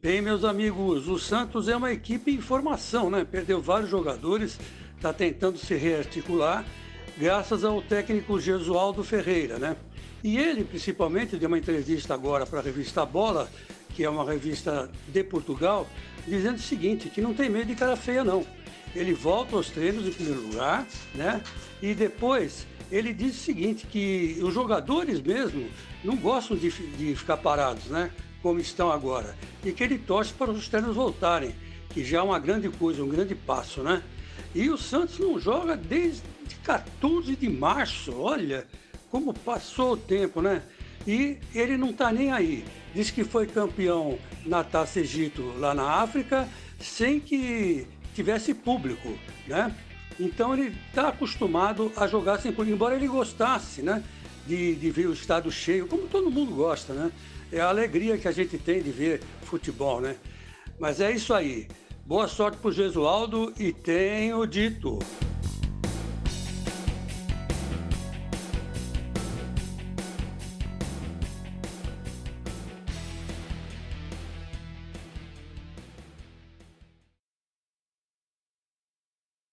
Bem, meus amigos, o Santos é uma equipe em formação, né? Perdeu vários jogadores, está tentando se rearticular, graças ao técnico Gesualdo Ferreira, né? E ele, principalmente, deu uma entrevista agora para a revista Bola, que é uma revista de Portugal, dizendo o seguinte, que não tem medo de cara feia, não. Ele volta aos treinos em primeiro lugar, né? E depois ele diz o seguinte, que os jogadores mesmo não gostam de, de ficar parados, né? Como estão agora. E que ele torce para os treinos voltarem, que já é uma grande coisa, um grande passo, né? E o Santos não joga desde 14 de março, olha como passou o tempo, né? E ele não está nem aí. Diz que foi campeão na Taça Egito lá na África sem que tivesse público, né? Então ele está acostumado a jogar sem público, embora ele gostasse, né? De, de ver o estado cheio, como todo mundo gosta, né? é a alegria que a gente tem de ver futebol, né? Mas é isso aí. Boa sorte para o Gesualdo e tenho dito.